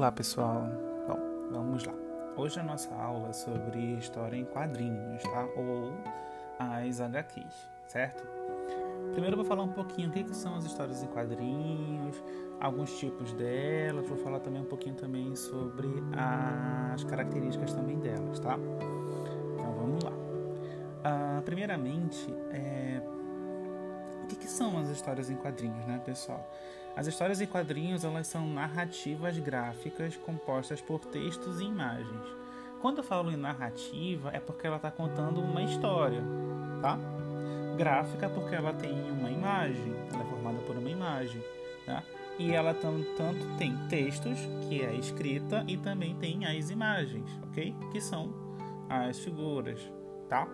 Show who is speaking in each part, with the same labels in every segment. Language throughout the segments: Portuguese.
Speaker 1: Olá pessoal, bom, vamos lá. Hoje a nossa aula é sobre história em quadrinhos, tá? Ou as HQs, certo? Primeiro eu vou falar um pouquinho o que, são as histórias em quadrinhos, alguns tipos delas, vou falar também um pouquinho também sobre as características também delas, tá? Então vamos lá. Ah, primeiramente, é... que, que são as histórias em quadrinhos, né, pessoal? As histórias em quadrinhos elas são narrativas gráficas compostas por textos e imagens. Quando eu falo em narrativa é porque ela está contando uma história, tá? Gráfica porque ela tem uma imagem, ela é formada por uma imagem, tá? E ela tanto tem textos, que é a escrita, e também tem as imagens, ok? Que são as figuras, tá?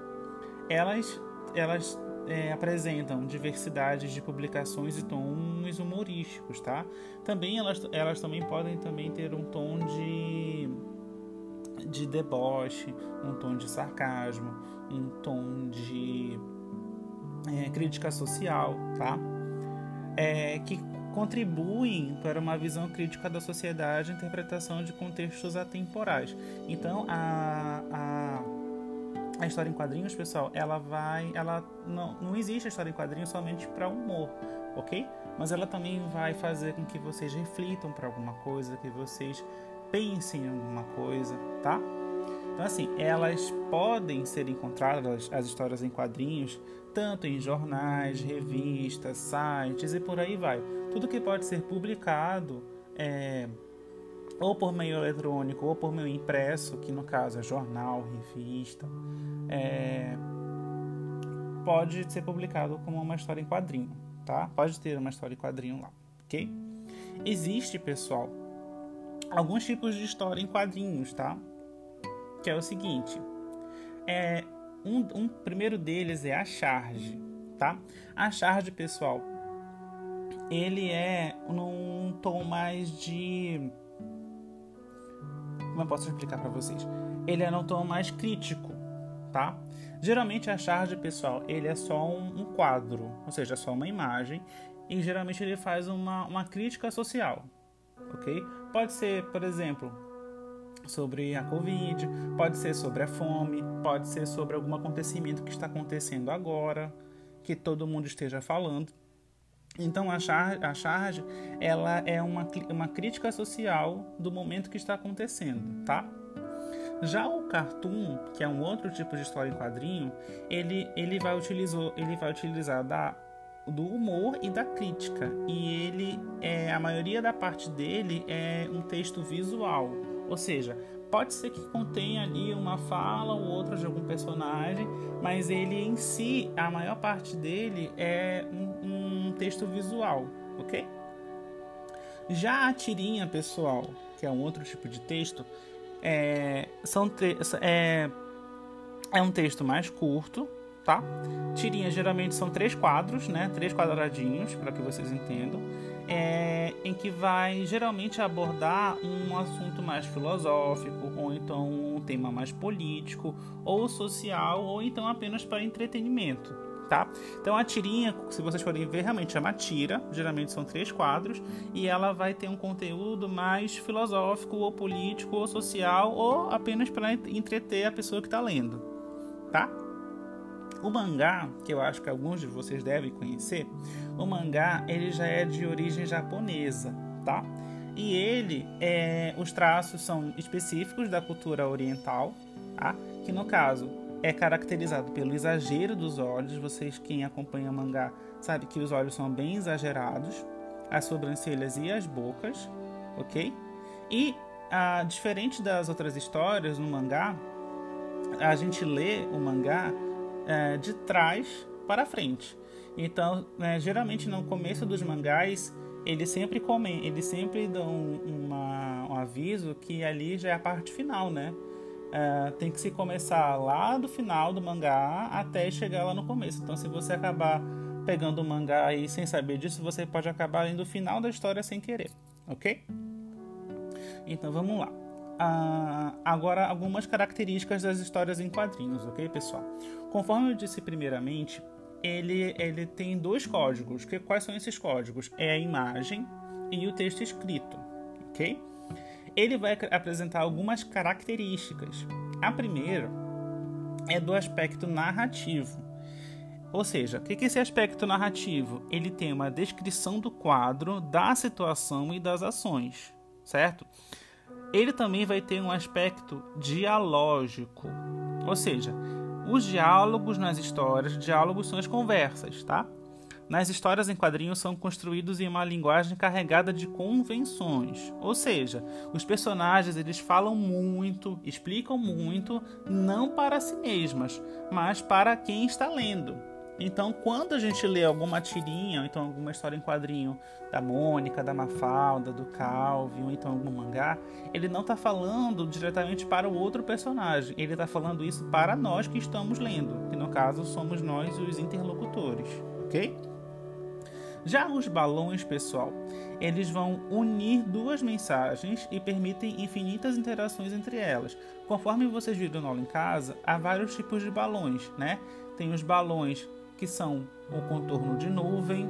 Speaker 1: Elas, elas é, apresentam diversidade de publicações e tons humorísticos, tá? Também elas, elas também podem também ter um tom de de deboche, um tom de sarcasmo, um tom de é, crítica social, tá? É, que contribuem para uma visão crítica da sociedade e interpretação de contextos atemporais. Então, a, a a história em quadrinhos, pessoal, ela vai, ela não, não existe a história em quadrinhos somente para humor, ok? Mas ela também vai fazer com que vocês reflitam para alguma coisa, que vocês pensem em alguma coisa, tá? Então assim, elas podem ser encontradas as histórias em quadrinhos tanto em jornais, revistas, sites e por aí vai. Tudo que pode ser publicado é, ou por meio eletrônico ou por meio impresso, que no caso é jornal, revista, é, pode ser publicado como uma história em quadrinho, tá? Pode ter uma história em quadrinho lá, ok? Existe, pessoal, alguns tipos de história em quadrinhos, tá? Que é o seguinte, é um, um primeiro deles é a charge, tá? A charge, pessoal, ele é num tom mais de como eu posso explicar para vocês? Ele é num tom mais crítico, tá? Geralmente a charge, pessoal, ele é só um, um quadro, ou seja, é só uma imagem, e geralmente ele faz uma, uma crítica social, ok? Pode ser, por exemplo, sobre a Covid, pode ser sobre a fome, pode ser sobre algum acontecimento que está acontecendo agora, que todo mundo esteja falando. Então a charge, a charge ela é uma, uma crítica social do momento que está acontecendo, tá? Já o cartoon, que é um outro tipo de história em quadrinho, ele, ele, vai, utilizar, ele vai utilizar da, do humor e da crítica. E ele é a maioria da parte dele é um texto visual. Ou seja, pode ser que contenha ali uma fala ou outra de algum personagem, mas ele em si, a maior parte dele é um, um texto visual, ok? Já a tirinha, pessoal, que é um outro tipo de texto, é, são é, é um texto mais curto, tá? Tirinhas geralmente são três quadros, né? Três quadradinhos, para que vocês entendam. É, em que vai geralmente abordar um assunto mais filosófico, ou então um tema mais político, ou social, ou então apenas para entretenimento tá? Então a tirinha, se vocês forem ver, realmente é uma tira, geralmente são três quadros, e ela vai ter um conteúdo mais filosófico, ou político, ou social, ou apenas para entreter a pessoa que está lendo, tá? O mangá, que eu acho que alguns de vocês devem conhecer, o mangá ele já é de origem japonesa, tá? E ele, é, os traços são específicos da cultura oriental, tá? Que no caso é caracterizado pelo exagero dos olhos. Vocês, quem acompanha mangá, sabe que os olhos são bem exagerados, as sobrancelhas e as bocas, ok? E ah, diferente das outras histórias no mangá, a gente lê o mangá é, de trás para frente. Então, é, geralmente no começo dos mangás, eles sempre comem, eles sempre dão uma, um aviso que ali já é a parte final, né? É, tem que se começar lá do final do mangá até chegar lá no começo. Então, se você acabar pegando o mangá aí sem saber disso, você pode acabar indo no final da história sem querer, ok? Então, vamos lá. Ah, agora, algumas características das histórias em quadrinhos, ok, pessoal? Conforme eu disse primeiramente, ele, ele tem dois códigos. Que, quais são esses códigos? É a imagem e o texto escrito, ok? Ele vai apresentar algumas características. A primeira é do aspecto narrativo. Ou seja, o que é esse aspecto narrativo? Ele tem uma descrição do quadro, da situação e das ações, certo? Ele também vai ter um aspecto dialógico, ou seja, os diálogos nas histórias, diálogos são as conversas, tá? Nas histórias em quadrinhos são construídos em uma linguagem carregada de convenções, ou seja, os personagens eles falam muito, explicam muito, não para si mesmas, mas para quem está lendo. Então, quando a gente lê alguma tirinha, ou então alguma história em quadrinho da Mônica, da Mafalda, do Calvin, ou então algum mangá, ele não está falando diretamente para o outro personagem, ele está falando isso para nós que estamos lendo, que no caso somos nós os interlocutores, ok? Já os balões, pessoal, eles vão unir duas mensagens e permitem infinitas interações entre elas. Conforme vocês viram no aula em casa, há vários tipos de balões, né? Tem os balões que são o contorno de nuvem,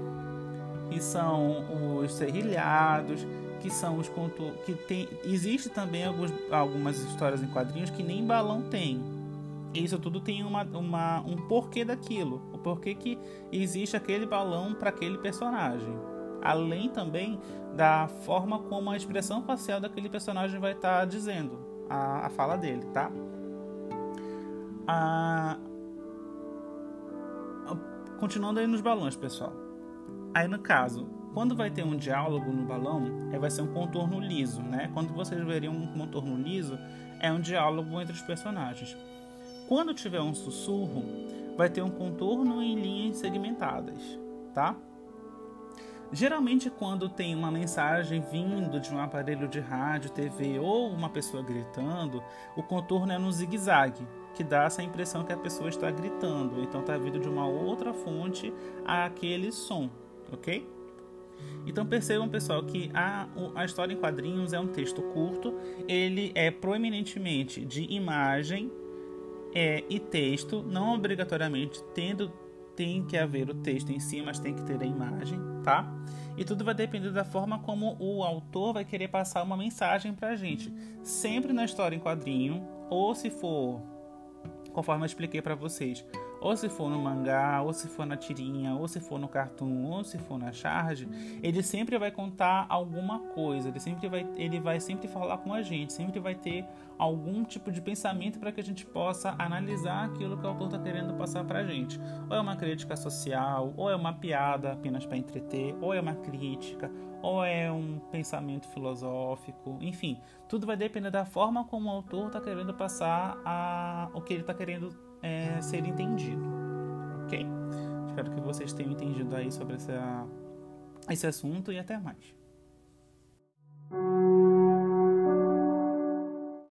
Speaker 1: que são os serrilhados, que são os contornos. que tem existe também alguns, algumas histórias em quadrinhos que nem balão tem. Isso tudo tem uma, uma, um porquê daquilo, o porquê que existe aquele balão para aquele personagem. Além também da forma como a expressão facial daquele personagem vai estar tá dizendo a, a fala dele, tá? A, Continuando aí nos balões, pessoal. Aí no caso, quando vai ter um diálogo no balão, é, vai ser um contorno liso, né? Quando vocês verem um contorno liso, é um diálogo entre os personagens. Quando tiver um sussurro, vai ter um contorno em linhas segmentadas, tá? Geralmente, quando tem uma mensagem vindo de um aparelho de rádio, TV ou uma pessoa gritando, o contorno é no zigue-zague, que dá essa impressão que a pessoa está gritando, então está vindo de uma outra fonte aquele som, ok? Então percebam, pessoal, que a, a história em quadrinhos é um texto curto, ele é proeminentemente de imagem é, e texto, não obrigatoriamente tendo tem que haver o texto em si, mas tem que ter a imagem, tá? E tudo vai depender da forma como o autor vai querer passar uma mensagem pra gente. Sempre na história em quadrinho, ou se for, conforme eu expliquei para vocês, ou se for no mangá, ou se for na tirinha, ou se for no cartoon, ou se for na charge, ele sempre vai contar alguma coisa, ele sempre vai, ele vai sempre falar com a gente, sempre vai ter algum tipo de pensamento para que a gente possa analisar aquilo que o autor está querendo passar para a gente. Ou é uma crítica social, ou é uma piada apenas para entreter, ou é uma crítica, ou é um pensamento filosófico, enfim, tudo vai depender da forma como o autor está querendo passar a, o que ele está querendo é, ser entendido. Ok? Espero que vocês tenham entendido aí sobre essa, esse assunto e até mais.